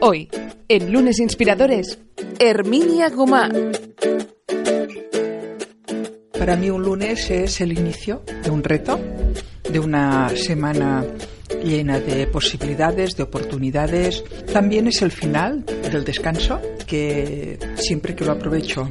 Hoy, en Lunes Inspiradores, Herminia Gomá. Para mí un lunes es el inicio de un reto, de una semana llena de posibilidades, de oportunidades. También es el final del descanso, que siempre que lo aprovecho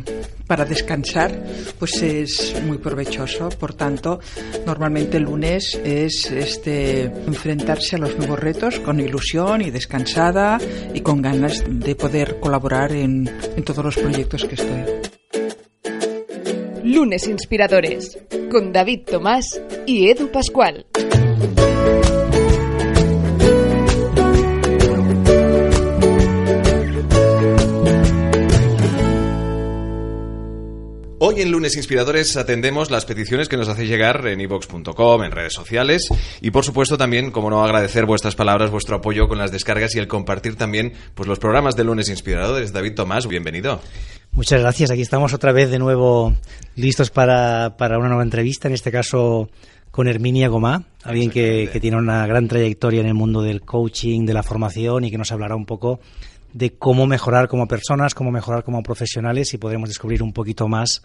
para descansar, pues es muy provechoso. Por tanto, normalmente el lunes es este enfrentarse a los nuevos retos con ilusión y descansada y con ganas de poder colaborar en, en todos los proyectos que estoy. Lunes Inspiradores, con David Tomás y Edu Pascual. Hoy en Lunes Inspiradores atendemos las peticiones que nos hacéis llegar en ivox.com, en redes sociales y por supuesto también, como no, agradecer vuestras palabras, vuestro apoyo con las descargas y el compartir también pues, los programas de Lunes Inspiradores. David Tomás, bienvenido. Muchas gracias. Aquí estamos otra vez de nuevo listos para, para una nueva entrevista, en este caso con Herminia Gomá, alguien que, que tiene una gran trayectoria en el mundo del coaching, de la formación y que nos hablará un poco de cómo mejorar como personas, cómo mejorar como profesionales y podremos descubrir un poquito más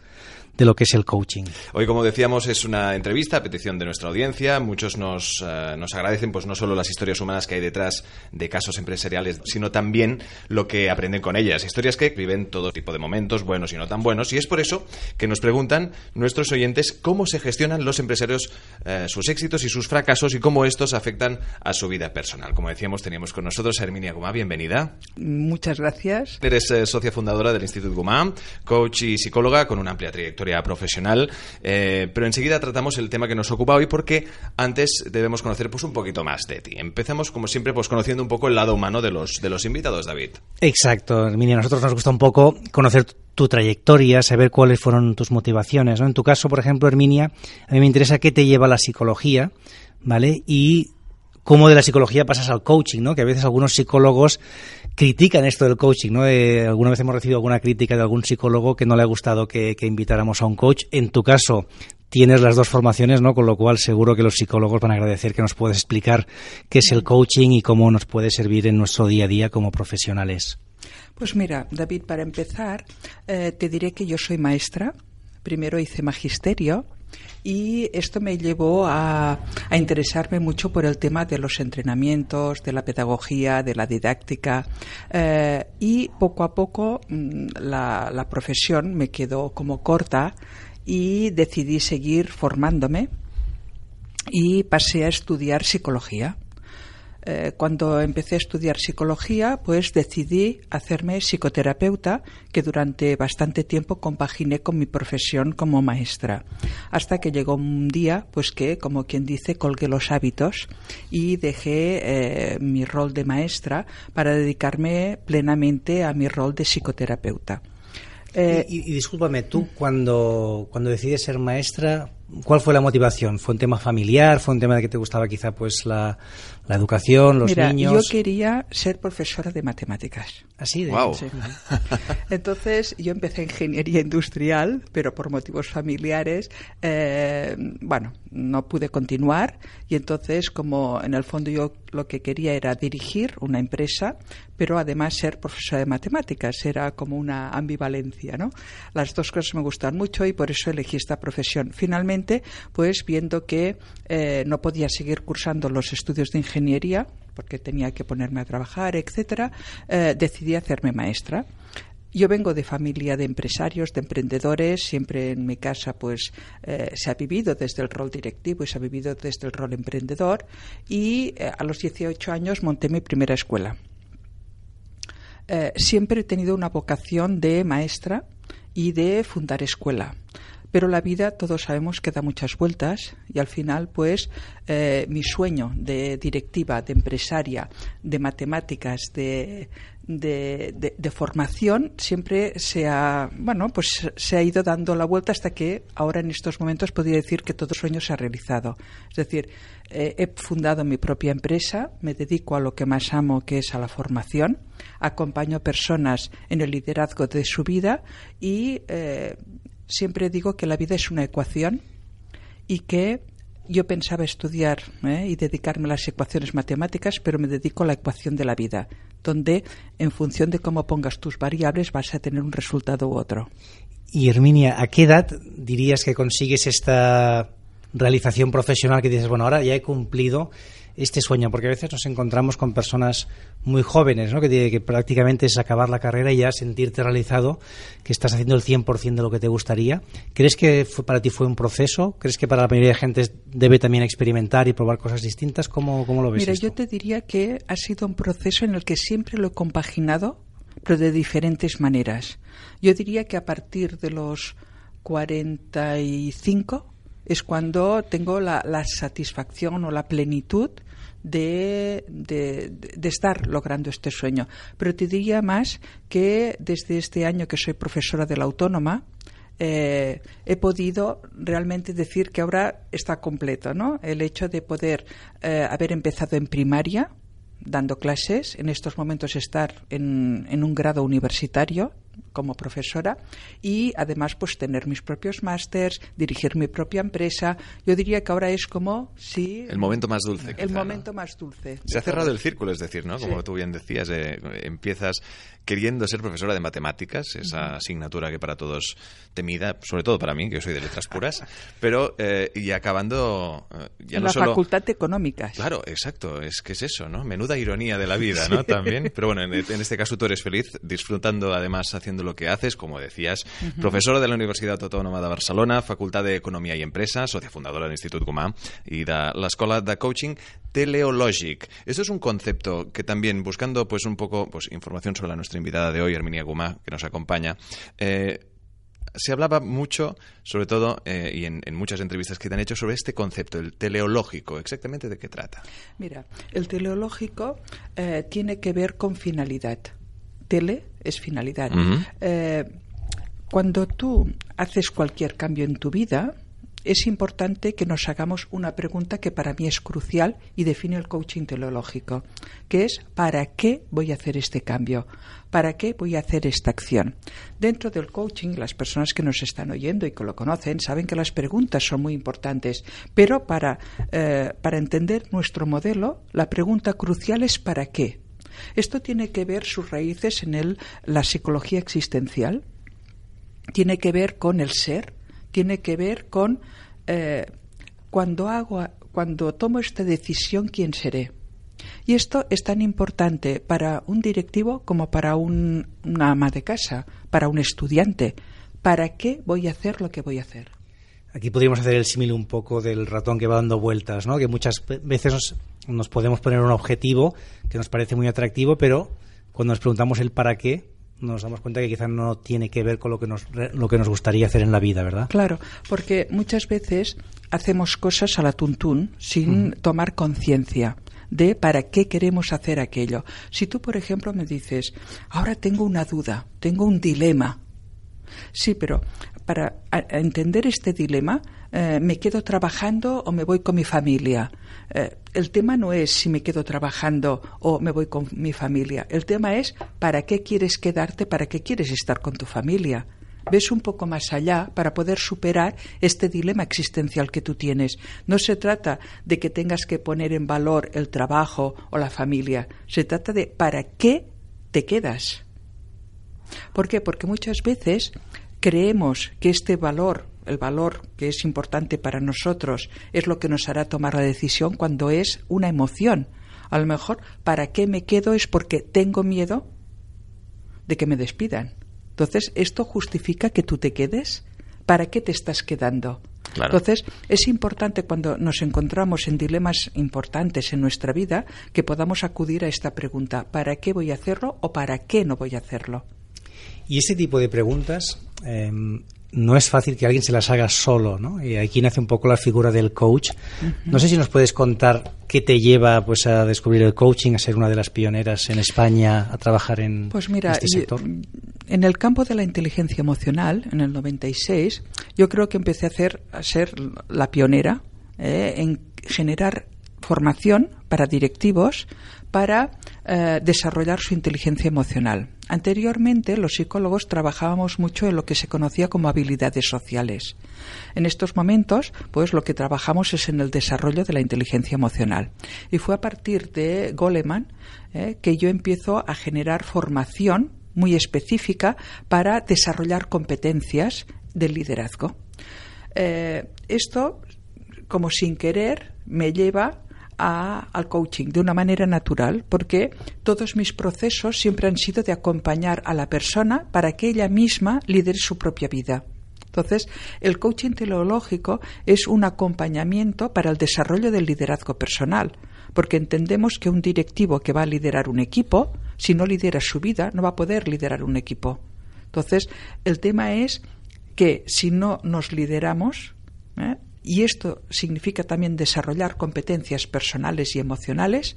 de lo que es el coaching. Hoy, como decíamos, es una entrevista a petición de nuestra audiencia. Muchos nos, eh, nos agradecen pues no solo las historias humanas que hay detrás de casos empresariales, sino también lo que aprenden con ellas. Historias que viven todo tipo de momentos, buenos y no tan buenos. Y es por eso que nos preguntan nuestros oyentes cómo se gestionan los empresarios eh, sus éxitos y sus fracasos y cómo estos afectan a su vida personal. Como decíamos, teníamos con nosotros a Herminia Gumá. Bienvenida. Muchas gracias. Eres eh, socia fundadora del Instituto Gumá, coach y psicóloga con una amplia trayectoria profesional, eh, pero enseguida tratamos el tema que nos ocupa hoy porque antes debemos conocer pues un poquito más de ti. Empezamos como siempre pues conociendo un poco el lado humano de los de los invitados, David. Exacto, Herminia, a nosotros nos gusta un poco conocer tu trayectoria, saber cuáles fueron tus motivaciones, ¿no? En tu caso, por ejemplo, Herminia, a mí me interesa qué te lleva la psicología, ¿vale? Y cómo de la psicología pasas al coaching, ¿no? Que a veces algunos psicólogos critican esto del coaching, ¿no? Eh, alguna vez hemos recibido alguna crítica de algún psicólogo que no le ha gustado que, invitáramos a un coach. En tu caso, tienes las dos formaciones, ¿no? Con lo cual seguro que los psicólogos van a agradecer que nos puedes explicar qué es el coaching y cómo nos puede servir en nuestro día a día como profesionales. Pues mira, David, para empezar, eh, te diré que yo soy maestra. Primero hice magisterio y esto me llevó a, interesarme mucho por el tema de los entrenamientos, de la pedagogía, de la didáctica eh, y poco a poco mm, la, la profesión me quedó como corta y decidí seguir formándome y pasé a estudiar psicología. Eh, cuando empecé a estudiar psicología, pues decidí hacerme psicoterapeuta, que durante bastante tiempo compaginé con mi profesión como maestra. Hasta que llegó un día, pues que, como quien dice, colgué los hábitos y dejé eh, mi rol de maestra para dedicarme plenamente a mi rol de psicoterapeuta. Eh, y, y, discúlpame, tú cuando, cuando decides ser maestra, ¿cuál fue la motivación? ¿Fue un tema familiar? ¿Fue un tema de que te gustaba quizá pues la, la educación, los Mira, niños? Yo quería ser profesora de matemáticas. Así de wow. sí. Entonces yo empecé ingeniería industrial, pero por motivos familiares, eh, bueno, no pude continuar y entonces como en el fondo yo lo que quería era dirigir una empresa, pero además ser profesora de matemáticas, era como una ambivalencia, ¿no? Las dos cosas me gustan mucho y por eso elegí esta profesión. Finalmente, pues viendo que eh, no podía seguir cursando los estudios de ingeniería, porque tenía que ponerme a trabajar, etcétera, eh, decidí hacerme maestra. Yo vengo de familia de empresarios, de emprendedores. Siempre en mi casa, pues, eh, se ha vivido desde el rol directivo y se ha vivido desde el rol emprendedor. Y eh, a los 18 años monté mi primera escuela. Siempre he tenido una vocación de maestra y de fundar escuela Pero la vida, todos sabemos que da muchas vueltas y al final, pues, eh, mi sueño de directiva, de empresaria, de matemáticas, de, de, formación siempre se ha, bueno, pues se ha ido dando la vuelta hasta que ahora en estos momentos podría decir que todo sueño se ha realizado. Es decir, eh, he fundado mi propia empresa, me dedico a lo que más amo, que es a la formación, acompaño personas en el liderazgo de su vida y eh, siempre digo que la vida es una ecuación y que yo pensaba estudiar ¿eh? y dedicarme a las ecuaciones matemáticas, pero me dedico a la ecuación de la vida, donde en función de cómo pongas tus variables vas a tener un resultado u otro. Y Herminia, ¿a qué edad dirías que consigues esta realización profesional que dices, bueno, ahora ya he cumplido este sueño, porque a veces nos encontramos con personas muy jóvenes, ¿no? que, que prácticamente es acabar la carrera y ya sentirte realizado, que estás haciendo el 100% de lo que te gustaría. ¿Crees que para ti fue un proceso? ¿Crees que para la mayoría de gente debe también experimentar y probar cosas distintas? ¿Cómo, cómo lo ves? Mira, yo te diría que ha sido un proceso en el que siempre lo he compaginado, pero de diferentes maneras. Yo diría que a partir de los 45 es cuando tengo la, satisfacción o la plenitud de, de, estar logrando este sueño. Pero te diría más que desde este año que soy profesora de la autónoma, eh, he podido realmente decir que ahora está completo, ¿no? El hecho de poder eh, haber empezado en primaria, dando clases, en estos momentos estar en, en un grado universitario como profesora y además pues tener mis propios másters, dirigir mi propia empresa. Yo diría que ahora es como si el momento más dulce. El momento más dulce. Se ha cerrado el círculo, es decir, ¿no? Como tú bien decías, eh, empiezas queriendo ser profesora de matemáticas, esa asignatura que para todos temida, sobre todo para mí, que yo soy de letras puras, pero eh, y acabando eh, ya en la facultad de económicas. Claro, exacto, es que es eso, ¿no? Menuda ironía de la vida, ¿no? También, pero bueno, en, en, este caso tú eres feliz disfrutando además haciendo lo que haces, como decías, profesora de la Universidad Autónoma de Barcelona, Facultad de Economía y Empresa, socia fundadora del Instituto Comà y de Escuela de Coaching Teleologic. Esto es un concepto que también, buscando pues un poco pues, información sobre nuestra invitada de hoy, Herminia Gumá, que nos acompaña, eh, se hablaba mucho, sobre todo, eh, y en, muchas entrevistas que te han hecho, sobre este concepto, el teleológico. ¿Exactamente de qué trata? Mira, el teleológico eh, tiene que ver con finalidad tele es finalidad. Eh, cuando tú haces cualquier cambio en tu vida, es importante que nos hagamos una pregunta que para mí es crucial y define el coaching teleológico, que es ¿para qué voy a hacer este cambio? ¿Para qué voy a hacer esta acción? Dentro del coaching, las personas que nos están oyendo y que lo conocen saben que las preguntas son muy importantes, pero para, eh, para entender nuestro modelo, la pregunta crucial es ¿para qué? Esto tiene que ver sus raíces en el, la psicología existencial, tiene que ver con el ser, tiene que ver con eh, cuando hago, cuando tomo esta decisión, quién seré. Y esto es tan importante para un directivo como para un, una ama de casa, para un estudiante. ¿Para qué voy a hacer lo que voy a hacer? Aquí podríamos hacer el símil un poco del ratón que va dando vueltas, ¿no? Que muchas veces podemos poner un objetivo que nos parece muy atractivo, pero cuando nos preguntamos el para qué, nos damos cuenta que quizás no tiene que ver con lo que nos lo que nos gustaría hacer en la vida, ¿verdad? Claro, porque muchas veces hacemos cosas a la tuntún sin tomar conciencia de para qué queremos hacer aquello. Si tú, por ejemplo, me dices, ahora tengo una duda, tengo un dilema. Sí, pero para entender este dilema, eh, ¿me quedo trabajando o me voy con mi familia? Eh, el tema no es si me quedo trabajando o me voy con mi familia. El tema es para qué quieres quedarte, para qué quieres estar con tu familia. Ves un poco más allá para poder superar este dilema existencial que tú tienes. No se trata de que tengas que poner en valor el trabajo o la familia. Se trata de para qué te quedas. ¿Por qué? Porque muchas veces creemos que este valor, el valor que es importante para nosotros, es lo que nos hará tomar la decisión cuando es una emoción. A lo mejor, ¿para qué me quedo? Es porque tengo miedo de que me despidan. Entonces, ¿esto justifica que tú te quedes? ¿Para qué te estás quedando? Entonces, es importante cuando nos encontramos en dilemas importantes en nuestra vida que podamos acudir a esta pregunta, ¿para qué voy a hacerlo o para qué no voy a hacerlo? Y ese tipo de preguntas, em, no es fácil que alguien se las haga solo, ¿no? Y aquí nace un poco la figura del coach. No sé si nos puedes contar qué te lleva pues a descubrir el coaching, a ser una de las pioneras en España, a trabajar en pues mira, este sector. En el campo de la inteligencia emocional, en el 96, yo creo que empecé a hacer a ser la pionera eh, en generar formación para directivos para eh, desarrollar su inteligencia emocional. Anteriormente, los psicólogos trabajábamos mucho en lo que se conocía como habilidades sociales. En estos momentos, pues lo que trabajamos es en el desarrollo de la inteligencia emocional. Y fue a partir de Goleman eh, que yo empiezo a generar formación muy específica para desarrollar competencias del liderazgo. Eh, esto, como sin querer, me lleva al coaching de una manera natural, porque todos mis procesos siempre han sido de acompañar a la persona para que ella misma lidere su propia vida. Entonces, el coaching teleológico es un acompañamiento para el desarrollo del liderazgo personal, porque entendemos que un directivo que va a liderar un equipo, si no lidera su vida, no va a poder liderar un equipo. Entonces, el tema es que si no nos lideramos, ¿eh? Y esto significa también desarrollar competencias personales y emocionales,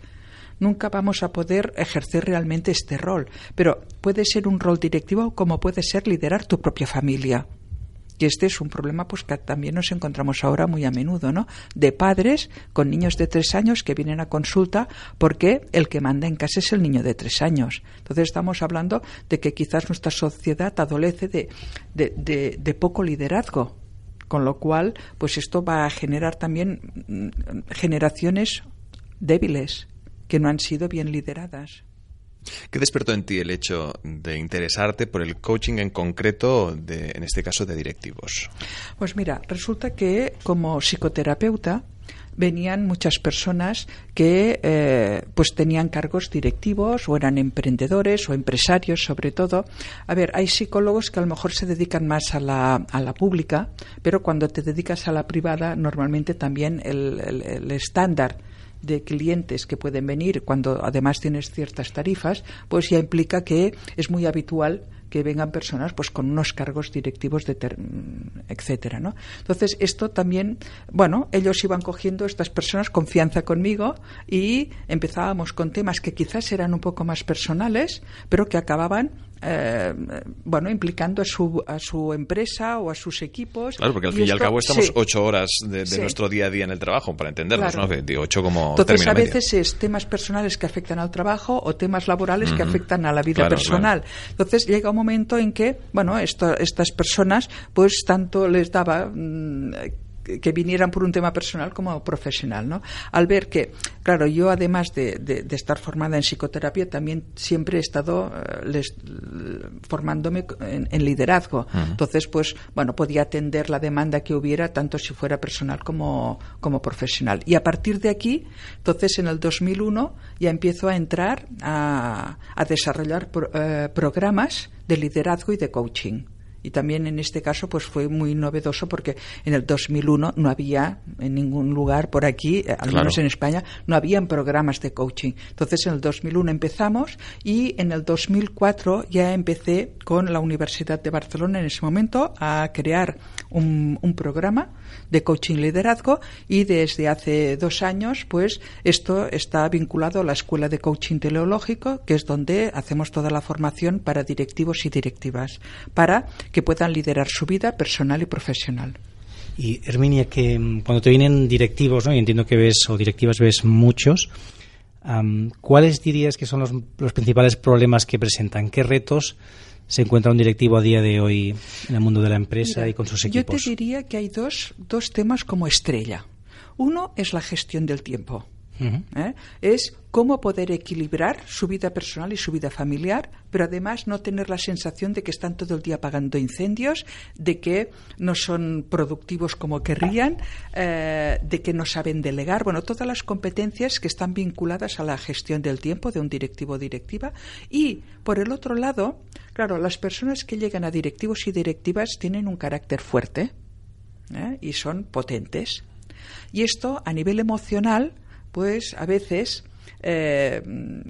nunca vamos a poder ejercer realmente este rol. Pero puede ser un rol directivo como puede ser liderar tu propia familia. Y este es un problema pues que también nos encontramos ahora muy a menudo, ¿no? De padres con niños de tres años que vienen a consulta porque el que manda en casa es el niño de tres años. Entonces estamos hablando de que quizás nuestra sociedad adolece de, de, de poco liderazgo con lo cual, pues esto va a generar también mm, generaciones débiles que no han sido bien lideradas. ¿Qué despertó en ti el hecho de interesarte por el coaching en concreto, de, en este caso de directivos? Pues mira, resulta que como psicoterapeuta venían muchas personas que eh, pues tenían cargos directivos o eran emprendedores o empresarios sobre todo. A ver, hay psicólogos que a lo mejor se dedican más a la, a la pública, pero cuando te dedicas a la privada normalmente también el, el estándar de clientes que pueden venir cuando además tienes ciertas tarifas, pues ya implica que es muy habitual que vengan personas pues con unos cargos directivos de etcétera no entonces esto también bueno ellos iban cogiendo estas personas confianza conmigo y empezábamos con temas que quizás eran un poco más personales pero que acababan eh, bueno, implicando a su, a su empresa o a sus equipos. Claro, porque al fin y al cabo estamos ocho horas de, nuestro día a día en el trabajo, para entendernos, ¿no? De ocho como Entonces, a veces es temas personales que afectan al trabajo o temas laborales que afectan a la vida personal. Entonces, llega un momento en que, bueno, esto, estas personas, pues tanto les daba mm, que vinieran por un tema personal como profesional, ¿no? Al ver que, claro, yo además de, estar formada en psicoterapia, también siempre he estado eh, formándome en, liderazgo. Entonces, pues, bueno, podía atender la demanda que hubiera, tanto si fuera personal como, como profesional. Y a partir de aquí, entonces, en el 2001, ya empiezo a entrar a, desarrollar eh, programas de liderazgo y de coaching y también en este caso pues fue muy novedoso porque en el 2001 no había en ningún lugar por aquí, eh, al menos en España, no habían programas de coaching. Entonces en el 2001 empezamos y en el 2004 ya empecé con la Universidad de Barcelona en ese momento a crear un, un programa de coaching liderazgo y desde hace dos años pues esto está vinculado a la Escuela de Coaching Teleológico que es donde hacemos toda la formación para directivos y directivas para que puedan liderar su vida personal y profesional. Y Herminia, que mm, cuando te vienen directivos, ¿no? y entiendo que ves o directivas ves muchos, ¿cuáles dirías que son los, los principales problemas que presentan? ¿Qué retos se encuentra un directivo a día de hoy en el mundo de la empresa y con sus equipos? Yo te diría que hay dos, dos temas como estrella. Uno es la gestión del tiempo. ¿Eh? Es cómo poder equilibrar su vida personal y su vida familiar, pero además no tener la sensación de que están todo el día apagando incendios, de que no son productivos como querrían, eh, de que no saben delegar. Bueno, todas las competencias que están vinculadas a la gestión del tiempo de un directivo o directiva. Y, por el otro lado, claro, las personas que llegan a directivos y directivas tienen un carácter fuerte ¿eh? y son potentes. Y esto, a nivel emocional, pues a veces eh,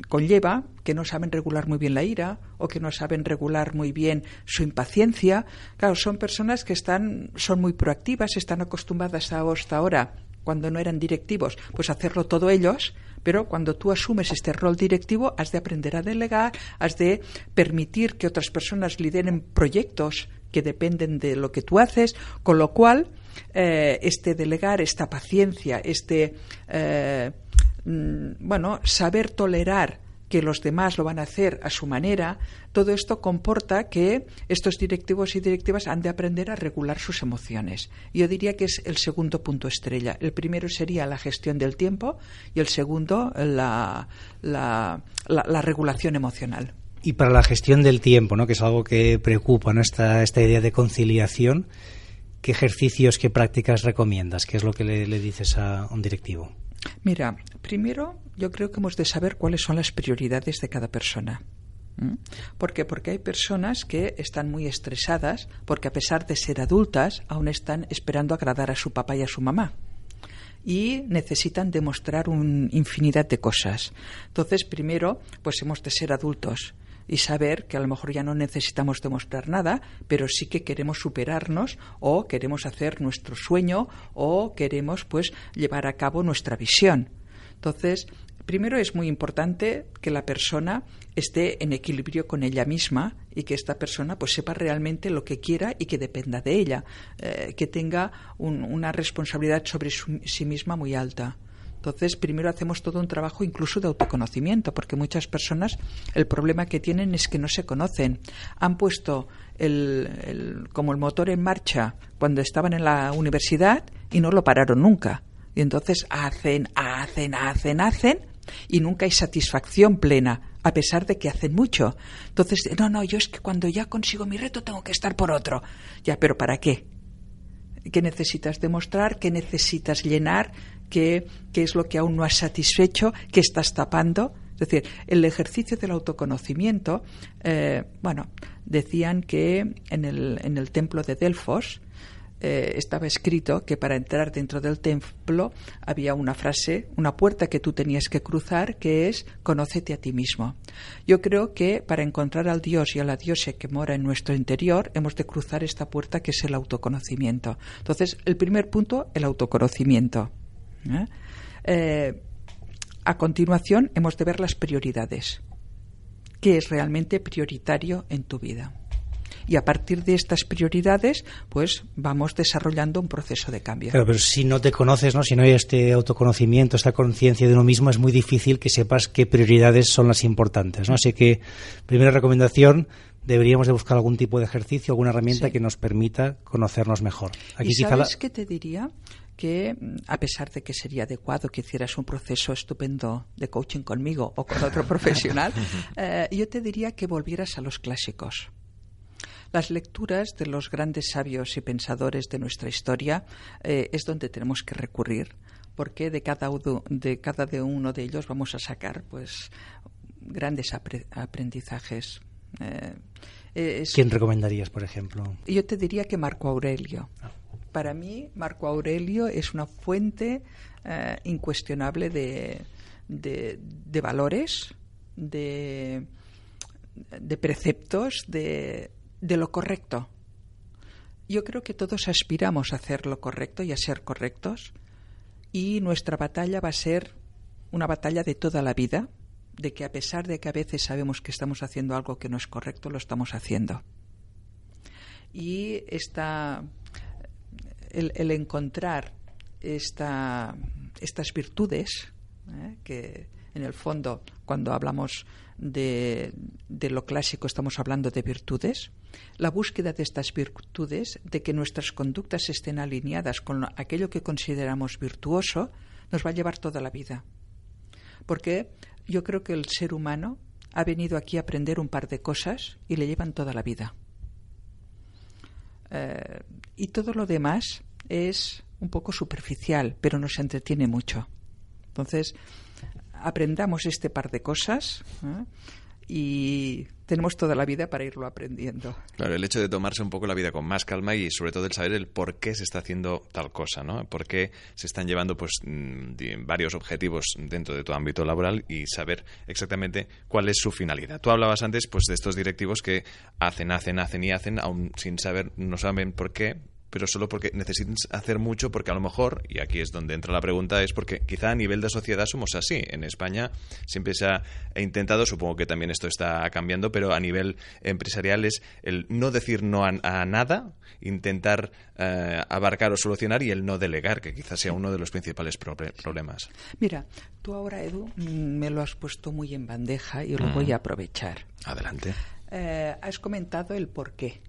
conlleva que no saben regular muy bien la ira o que no saben regular muy bien su impaciencia. Claro, son personas que están, son muy proactivas, están acostumbradas a hasta ahora, cuando no eran directivos, pues hacerlo todo ellos, pero cuando tú asumes este rol directivo, has de aprender a delegar, has de permitir que otras personas lideren proyectos que dependen de lo que tú haces, con lo cual eh, este delegar, esta paciencia, este eh, mm, bueno, saber tolerar que los demás lo van a hacer a su manera, todo esto comporta que estos directivos y directivas han de aprender a regular sus emociones. Yo diría que es el segundo punto estrella. El primero sería la gestión del tiempo y el segundo la, la, regulación emocional. Y para la gestión del tiempo, ¿no? que es algo que preocupa, ¿no? esta, esta idea de conciliación, ¿qué ejercicios, qué prácticas recomiendas? ¿Qué es lo que le, dices a un directivo? Mira, primero yo creo que hemos de saber cuáles son las prioridades de cada persona. ¿Por qué? Porque hay personas que están muy estresadas porque a pesar de ser adultas aún están esperando agradar a su papá y a su mamá y necesitan demostrar una infinidad de cosas. Entonces, primero, pues hemos de ser adultos y saber que a lo mejor ya no necesitamos demostrar nada, pero sí que queremos superarnos o queremos hacer nuestro sueño o queremos pues llevar a cabo nuestra visión. Entonces, primero es muy importante que la persona esté en equilibrio con ella misma y que esta persona pues sepa realmente lo que quiera y que dependa de ella, eh, que tenga una responsabilidad sobre sí misma muy alta. Entonces, primero hacemos todo un trabajo incluso de autoconocimiento, porque muchas personas el problema que tienen es que no se conocen. Han puesto el, como el motor en marcha cuando estaban en la universidad y no lo pararon nunca. Y entonces hacen, hacen, hacen, hacen y nunca hay satisfacción plena, a pesar de que hacen mucho. Entonces, no, no, yo es que cuando ya consigo mi reto tengo que estar por otro. Ya, pero ¿para qué? ¿Qué necesitas demostrar? ¿Qué necesitas llenar? ¿Qué, qué es lo que aún no has satisfecho? ¿Qué estás tapando? Es decir, el ejercicio del autoconocimiento, eh, bueno, decían que en el, en el templo de Delfos, eh, estaba escrito que para entrar dentro del templo había una frase, una puerta que tú tenías que cruzar, que es conócete a ti mismo. Yo creo que para encontrar al Dios y a la diosa que mora en nuestro interior, hemos de cruzar esta puerta que es el autoconocimiento. Entonces, el primer punto, el autoconocimiento. ¿Eh? Eh, a continuación, hemos de ver las prioridades. ¿Qué es realmente prioritario en tu vida? y a partir de estas prioridades, pues vamos desarrollando un proceso de cambio. pero si no te conoces, ¿no? si no hay este autoconocimiento, esta conciencia de uno mismo, es muy difícil que sepas qué prioridades son las importantes. ¿no? Así que, primera recomendación, deberíamos de buscar algún tipo de ejercicio, alguna herramienta que nos permita conocernos mejor. Aquí ¿Y sabes qué te diría? Que mm, a pesar de que sería adecuado que hicieras un proceso estupendo de coaching conmigo o con otro profesional, eh, yo te diría que volvieras a los clásicos. Las lecturas de los grandes sabios y pensadores de nuestra historia eh, es donde tenemos que recurrir, porque de cada, de cada de uno de ellos vamos a sacar pues grandes aprendizajes. Eh, ¿Quién recomendarías, por ejemplo? Yo te diría que Marco Aurelio. Ah. Para mí, Marco Aurelio es una fuente eh, incuestionable de, valores, de, preceptos, de lo correcto. Yo creo que todos aspiramos a hacer lo correcto y a ser correctos y nuestra batalla va a ser una batalla de toda la vida, de que a pesar de que a veces sabemos que estamos haciendo algo que no es correcto, lo estamos haciendo. Y esta, el, encontrar esta, estas virtudes, ¿eh? que en el fondo cuando hablamos de, de lo clásico estamos hablando de virtudes, la búsqueda de estas virtudes, de que nuestras conductas estén alineadas con aquello que consideramos virtuoso, nos va a llevar toda la vida. Porque yo creo que el ser humano ha venido aquí a aprender un par de cosas y le llevan toda la vida. Eh, y todo lo demás es un poco superficial, pero nos entretiene mucho. Entonces, aprendamos este par de cosas. ¿eh? y tenemos toda la vida para irlo aprendiendo. Claro, el hecho de tomarse un poco la vida con más calma y sobre todo el saber el por qué se está haciendo tal cosa, ¿no? Por qué se están llevando pues mm, varios objetivos dentro de tu ámbito laboral y saber exactamente cuál es su finalidad. Tú hablabas antes pues de estos directivos que hacen, hacen, hacen y hacen aún sin saber, no saben por qué, pero solo porque necesitan hacer mucho, porque a lo mejor, y aquí es donde entra la pregunta, es porque quizá a nivel de sociedad somos así. En España siempre se ha intentado, supongo que también esto está cambiando, pero a nivel empresarial es el no decir no a, nada, intentar eh, abarcar o solucionar y el no delegar, que quizás sea uno de los principales problemas. Mira, tú ahora, Edu, mm, me lo has puesto muy en bandeja y lo voy a aprovechar. Adelante. Eh, has comentado el por qué.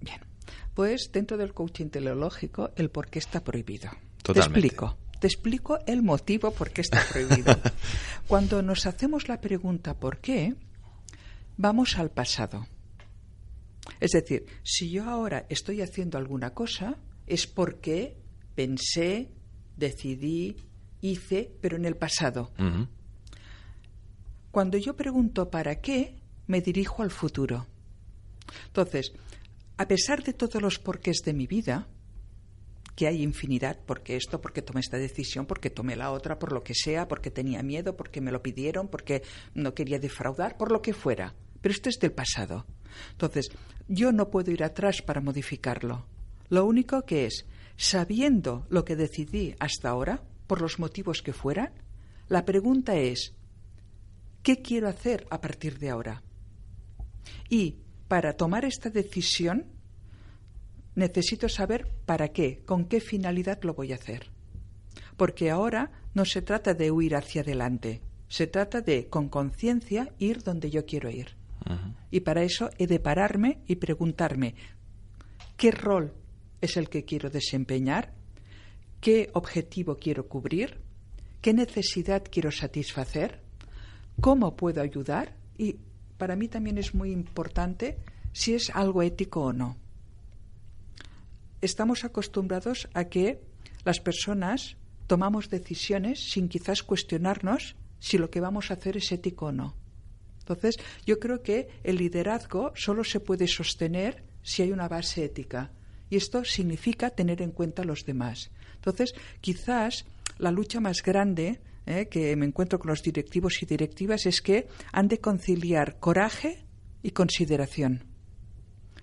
Bien. Pues dentro del coaching teleológico, el por qué está prohibido. Te explico. Te explico el motivo por qué está prohibido. Cuando nos hacemos la pregunta ¿por qué? Vamos al pasado. Es decir, si yo ahora estoy haciendo alguna cosa, es porque pensé, decidí, hice, pero en el pasado. Cuando yo pregunto para qué, me dirijo al futuro. Entonces, a pesar de todos los porqués de mi vida, que hay infinidad, porque esto, porque tomé esta decisión, porque tomé la otra, por lo que sea, porque tenía miedo, porque me lo pidieron, porque no quería defraudar, por lo que fuera. Pero esto es del pasado. Entonces, yo no puedo ir atrás para modificarlo. Lo único que es, sabiendo lo que decidí hasta ahora, por los motivos que fueran, la pregunta es, ¿qué quiero hacer a partir de ahora? Y para tomar esta decisión necesito saber para qué, con qué finalidad lo voy a hacer. Porque ahora no se trata de huir hacia adelante, se trata de, con conciencia, ir donde yo quiero ir. Y para eso he de pararme y preguntarme qué rol es el que quiero desempeñar, qué objetivo quiero cubrir, qué necesidad quiero satisfacer, cómo puedo ayudar y para mí también es muy importante si es algo ético o no. Estamos acostumbrados a que las personas tomamos decisiones sin quizás cuestionarnos si lo que vamos a hacer es ético o no. Entonces, yo creo que el liderazgo solo se puede sostener si hay una base ética. Y esto significa tener en cuenta a los demás. Entonces, quizás la lucha más grande ¿eh? que me encuentro con los directivos y directivas es que han de conciliar coraje y consideración.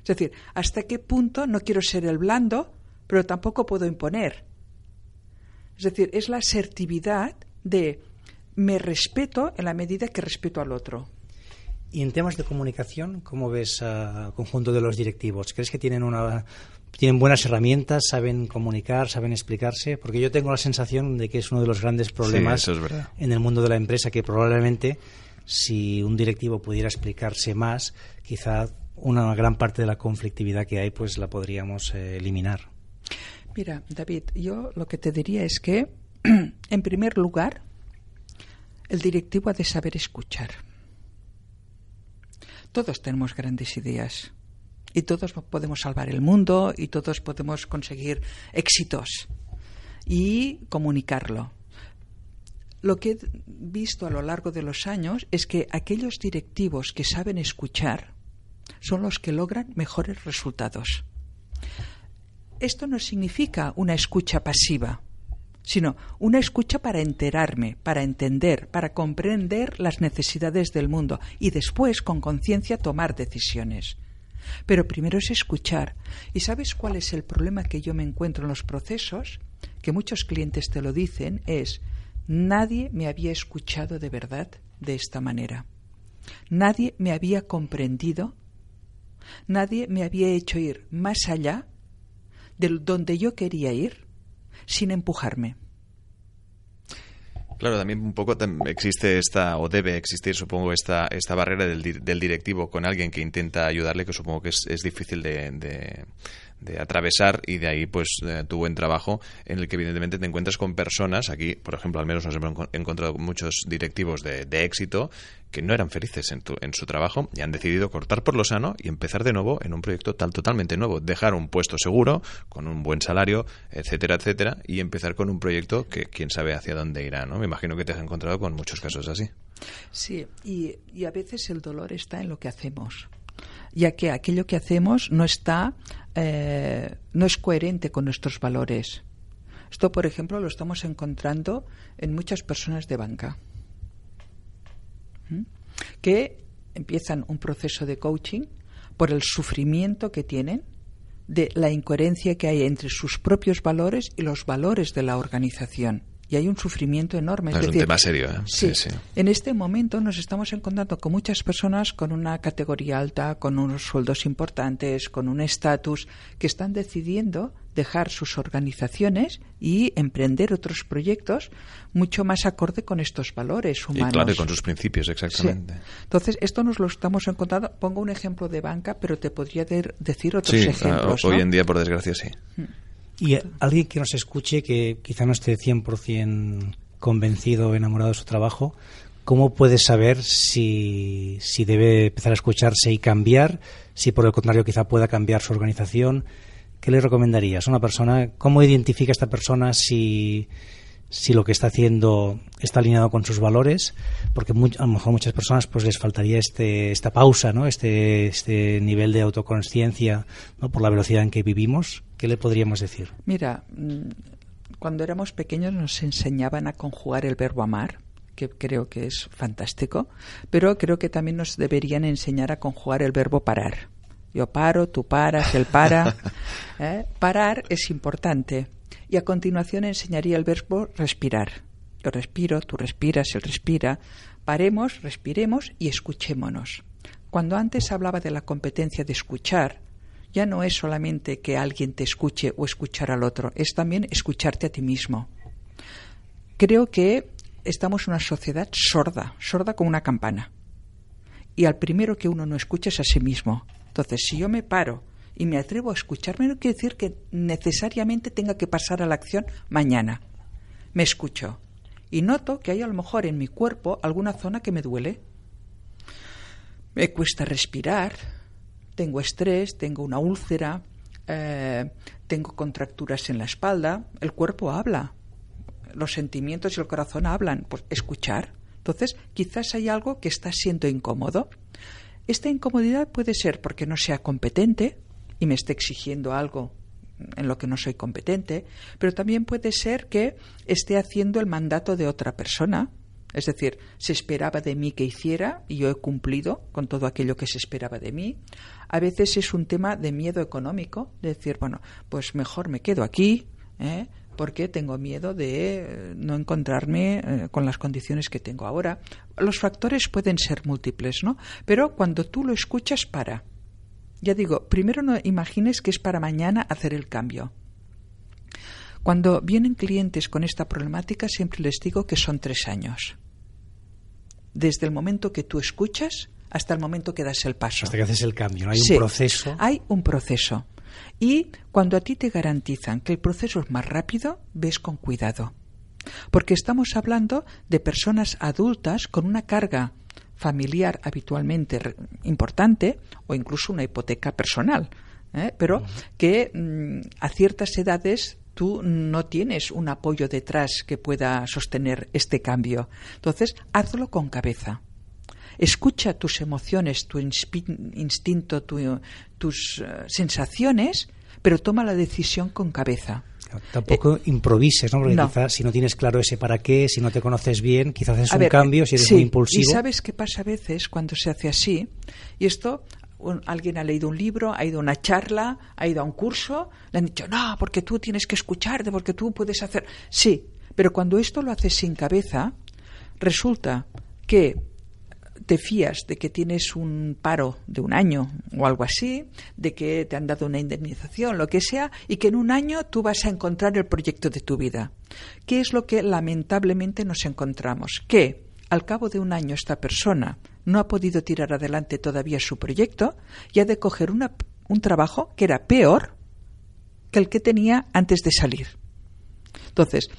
Es decir, hasta qué punto no quiero ser el blando, pero tampoco puedo imponer. Es decir, es la asertividad de me respeto en la medida que respeto al otro. Y en temas de comunicación, ¿cómo ves al conjunto de los directivos? ¿Crees que tienen una tienen buenas herramientas, saben comunicar, saben explicarse, porque yo tengo la sensación de que es uno de los grandes problemas en el mundo de la empresa, que probablemente si un directivo pudiera explicarse más, quizá una gran parte de la conflictividad que hay, pues la podríamos eh, eliminar. Mira, David, yo lo que te diría es que, en primer lugar, el directivo ha de saber escuchar. Todos tenemos grandes ideas y todos podemos salvar el mundo y todos podemos conseguir éxitos y comunicarlo. Lo que he visto a lo largo de los años es que aquellos directivos que saben escuchar son los que logran mejores resultados. Esto no significa una escucha pasiva, sino una escucha para enterarme, para entender, para comprender las necesidades del mundo y después, con conciencia, tomar decisiones. Pero primero es escuchar. ¿Y sabes cuál es el problema que yo me encuentro en los procesos? Que muchos clientes te lo dicen, es nadie me había escuchado de verdad de esta manera. Nadie me había comprendido. Nadie me había hecho ir más allá de donde yo quería ir sin empujarme. Claro, también un poco existe esta, o debe existir, supongo, esta, esta barrera del, del directivo con alguien que intenta ayudarle, que supongo que es, es difícil de, de atravesar y de ahí pues eh, tu buen trabajo en el que evidentemente te encuentras con personas, aquí por ejemplo al menos nos hemos encontrado muchos directivos de, éxito que no eran felices en, en, su trabajo y han decidido cortar por lo sano y empezar de nuevo en un proyecto tal totalmente nuevo, dejar un puesto seguro, con un buen salario, etcétera, etcétera, y empezar con un proyecto que quién sabe hacia dónde irá, ¿no? Me imagino que te has encontrado con muchos casos así. Sí, y, y a veces el dolor está en lo que hacemos ya que aquello que hacemos no está, eh, no es coherente con nuestros valores. Esto, por ejemplo, lo estamos encontrando en muchas personas de banca que empiezan un proceso de coaching por el sufrimiento que tienen de la incoherencia que hay entre sus propios valores y los valores de la organización y hay un sufrimiento enorme. Es, un tema serio. ¿eh? Sí, sí, En este momento nos estamos encontrando con muchas personas con una categoría alta, con unos sueldos importantes, con un estatus, que están decidiendo dejar sus organizaciones y emprender otros proyectos mucho más acorde con estos valores humanos. Y claro, con sus principios, exactamente. Entonces, esto nos lo estamos encontrando. Pongo un ejemplo de banca, pero te podría decir otros sí, ejemplos. Hoy en día, por desgracia, sí. Mm. Y alguien que nos escuche, que quizá no esté 100% convencido o enamorado de su trabajo, ¿cómo puede saber si, si debe empezar a escucharse y cambiar? Si por el contrario quizá pueda cambiar su organización. ¿Qué le recomendarías a una persona? ¿Cómo identifica esta persona si, si lo que está haciendo está alineado con sus valores, porque a lo mejor muchas personas pues les faltaría este, esta pausa, ¿no? este, este nivel de autoconsciencia ¿no? por la velocidad en que vivimos. ¿Qué le podríamos decir? Mira, mm, cuando éramos pequeños nos enseñaban a conjugar el verbo amar, que creo que es fantástico, pero creo que también nos deberían enseñar a conjugar el verbo parar. Yo paro, tú paras, él para. ¿eh? Parar es importante y a continuación enseñaría el verbo respirar. Yo respiro, tú respiras, él respira. Paremos, respiremos y escuchémonos. Cuando antes hablaba de la competencia de escuchar, ya no es solamente que alguien te escuche o escuchar al otro, es también escucharte a ti mismo. Creo que estamos en una sociedad sorda, sorda como una campana. Y al primero que uno no escucha es a sí mismo. Entonces, si yo me paro y me atrevo a escucharme, no quiere decir que necesariamente tenga que pasar a la acción mañana. Me escucho y noto que hay a lo mejor en mi cuerpo alguna zona que me duele. Me cuesta respirar, tengo estrés, tengo una úlcera, eh, tengo contracturas en la espalda, el cuerpo habla, los sentimientos y el corazón hablan, pues escuchar. Entonces, quizás hay algo que está siendo incómodo. Esta incomodidad puede ser porque no sea competente, y me esté exigiendo algo en lo que no soy competente, pero también puede ser que esté haciendo el mandato de otra persona. Es decir, se esperaba de mí que hiciera y yo he cumplido con todo aquello que se esperaba de mí. A veces es un tema de miedo económico, de decir, bueno, pues mejor me quedo aquí, ¿eh? porque tengo miedo de eh, no encontrarme eh, con las condiciones que tengo ahora. Los factores pueden ser múltiples, ¿no? Pero cuando tú lo escuchas, para ya digo, primero no imagines que es para mañana hacer el cambio. Cuando vienen clientes con esta problemática, siempre les digo que son tres años. Desde el momento que tú escuchas hasta el momento que das el paso. Hasta que haces el cambio, ¿no? Hay un proceso. Hay un proceso. Y cuando a ti te garantizan que el proceso es más rápido, ves con cuidado. Porque estamos hablando de personas adultas con una carga familiar habitualmente importante o incluso una hipoteca personal, ¿eh? pero que mm, a ciertas edades tú no tienes un apoyo detrás que pueda sostener este cambio. Entonces, hazlo con cabeza. Escucha tus emociones, tu instinto, tus eh, sensaciones, pero toma la decisión con cabeza. Tampoco eh, improvises, ¿no? Porque quizás si no tienes claro ese para qué, si no te conoces bien, quizás es un cambio, si eres muy impulsivo. Y sabes qué pasa a veces cuando se hace así, y esto alguien ha leído un libro, ha ido a una charla, ha ido a un curso, le han dicho, no, porque tú tienes que escucharte, porque tú puedes hacer. Sí, pero cuando esto lo haces sin cabeza, resulta que te fías de que tienes un paro de un año o algo así, de que te han dado una indemnización, lo que sea, y que en un año tú vas a encontrar el proyecto de tu vida. ¿Qué es lo que lamentablemente nos encontramos? Que al cabo de un año esta persona no ha podido tirar adelante todavía su proyecto y ha de coger una, un trabajo que era peor que el que tenía antes de salir. Entonces,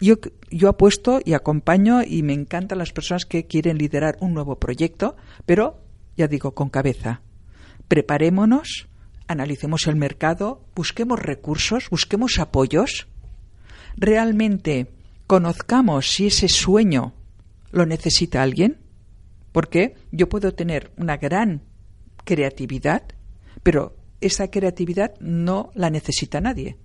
yo, yo apuesto y acompaño y me encantan las personas que quieren liderar un nuevo proyecto, pero ya digo, con cabeza. Preparémonos, analicemos el mercado, busquemos recursos, busquemos apoyos, realmente conozcamos si ese sueño lo necesita alguien, porque yo puedo tener una gran creatividad, pero esa creatividad no la necesita nadie.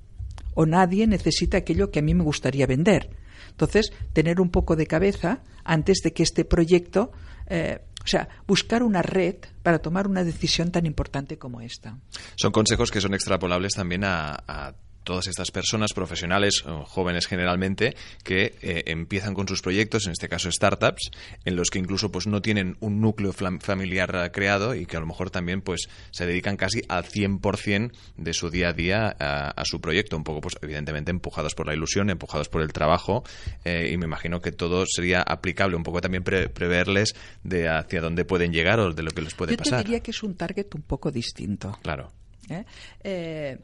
O nadie necesita aquello que a mí me gustaría vender. Entonces, tener un poco de cabeza antes de que este proyecto, eh, o sea, buscar una red para tomar una decisión tan importante como esta. Son consejos que son extrapolables también a, a todas estas personas profesionales, jóvenes generalmente, que eh, empiezan con sus proyectos, en este caso startups, en los que incluso pues no tienen un núcleo familiar eh, creado y que a lo mejor también pues se dedican casi al 100% de su día a día a, su proyecto, un poco pues evidentemente empujados por la ilusión, empujados por el trabajo eh, y me imagino que todo sería aplicable, un poco también preverles de hacia dónde pueden llegar o de lo que les puede pasar. Yo diría que es un target un poco distinto. Claro. ¿Eh?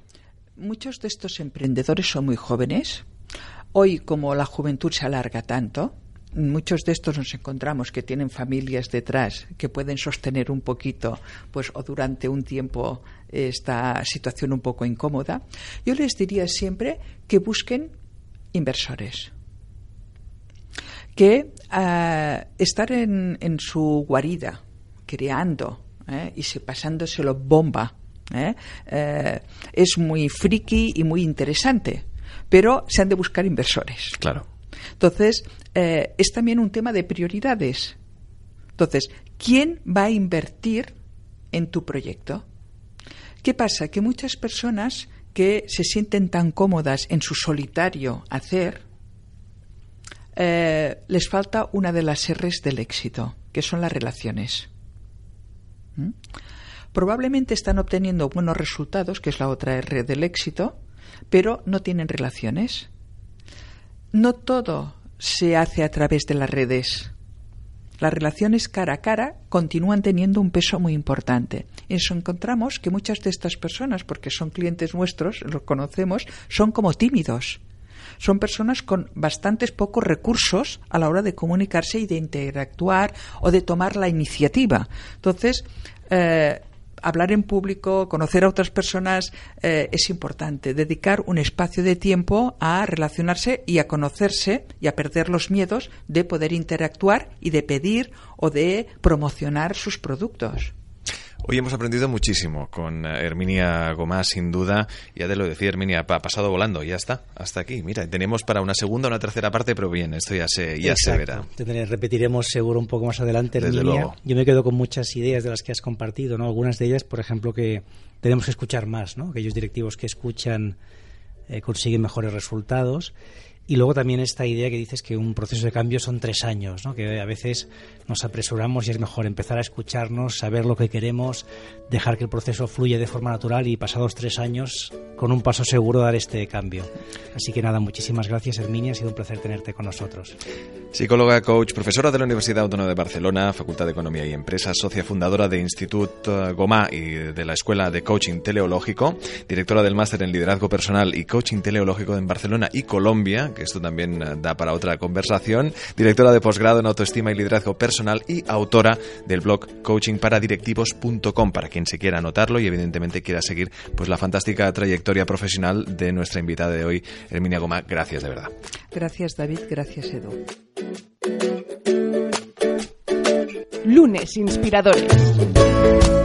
Muchos de estos emprendedores son muy jóvenes. Hoy, como la juventud se alarga tanto, muchos de estos nos encontramos que tienen familias detrás que pueden sostener un poquito, pues, o durante un tiempo esta situación un poco incómoda. Yo les diría siempre que busquen inversores. Que uh, estar en, en, su guarida, creando ¿eh? y pasándoselo bomba ¿eh? Eh, es muy friki y muy interesante, pero se han de buscar inversores. Claro. Entonces, eh, es también un tema de prioridades. Entonces, ¿quién va a invertir en tu proyecto? ¿Qué pasa? Que muchas personas que se sienten tan cómodas en su solitario hacer, les falta una de las R's del éxito, que son las relaciones. ¿Mm? Probablemente están obteniendo buenos resultados, que es la otra R del éxito, pero no tienen relaciones. No todo se hace a través de las redes. Las relaciones cara a cara continúan teniendo un peso muy importante. Nos encontramos que muchas de estas personas, porque son clientes nuestros, los conocemos, son como tímidos. Son personas con bastantes pocos recursos a la hora de comunicarse y de interactuar o de tomar la iniciativa. Entonces, eh, hablar en público, conocer a otras personas eh, es importante. Dedicar un espacio de tiempo a relacionarse y a conocerse y a perder los miedos de poder interactuar y de pedir o de promocionar sus productos. Hoy hemos aprendido muchísimo con eh, Herminia Gomás, sin duda. Ya te lo decía, Herminia, ha pasado volando, ya está, hasta aquí. Mira, tenemos para una segunda o una tercera parte, pero bien, esto ya se, ya se verá. repetiremos seguro un poco más adelante, Herminia. Yo me quedo con muchas ideas de las que has compartido, ¿no? Algunas de ellas, por ejemplo, que tenemos que escuchar más, ¿no? Aquellos directivos que escuchan eh, consiguen mejores resultados y luego también esta idea que dices que un proceso de cambio son tres años, ¿no? que a veces nos apresuramos y es mejor empezar a escucharnos, saber lo que queremos, dejar que el proceso fluya de forma natural y pasados tres años, con un paso seguro, dar este cambio. Así que nada, muchísimas gracias Herminia, ha sido un placer tenerte con nosotros. Psicóloga, coach, profesora de la Universidad Autónoma de Barcelona, Facultad de Economía y Empresas, socia fundadora de Instituto Gomá y de la Escuela de Coaching Teleológico, directora del Máster en Liderazgo Personal y Coaching Teleológico en Barcelona y Colombia, que esto también eh, da para otra conversación, directora de posgrado en Autoestima y Liderazgo Personal y autora del blog coachingparadirectivos.com, para quien se quiera anotarlo y evidentemente quiera seguir pues la fantástica trayectoria profesional de nuestra invitada de hoy, Herminia Gomá. Gracias de verdad. Gracias David, gracias Edu. Lunes Inspiradores.